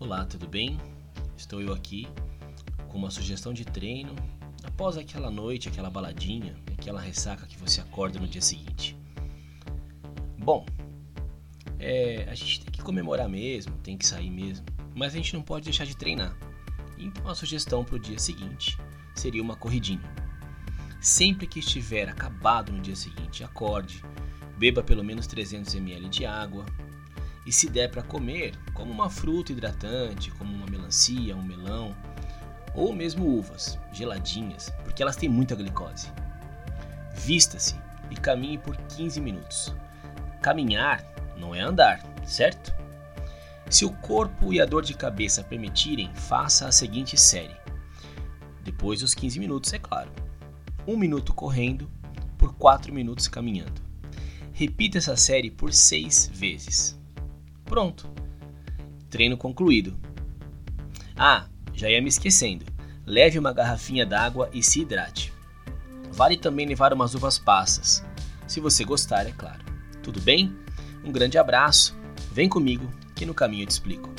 Olá, tudo bem? Estou eu aqui com uma sugestão de treino após aquela noite, aquela baladinha, aquela ressaca que você acorda no dia seguinte. Bom, é, a gente tem que comemorar mesmo, tem que sair mesmo, mas a gente não pode deixar de treinar. Então a sugestão para o dia seguinte seria uma corridinha. Sempre que estiver acabado no dia seguinte, acorde, beba pelo menos 300 ml de água, e se der para comer, como uma fruta hidratante, como uma melancia, um melão, ou mesmo uvas geladinhas, porque elas têm muita glicose. Vista-se e caminhe por 15 minutos. Caminhar não é andar, certo? Se o corpo e a dor de cabeça permitirem, faça a seguinte série. Depois dos 15 minutos, é claro. Um minuto correndo por 4 minutos caminhando. Repita essa série por 6 vezes. Pronto. Treino concluído. Ah, já ia me esquecendo. Leve uma garrafinha d'água e se hidrate. Vale também levar umas uvas passas, se você gostar, é claro. Tudo bem? Um grande abraço. Vem comigo que no caminho eu te explico.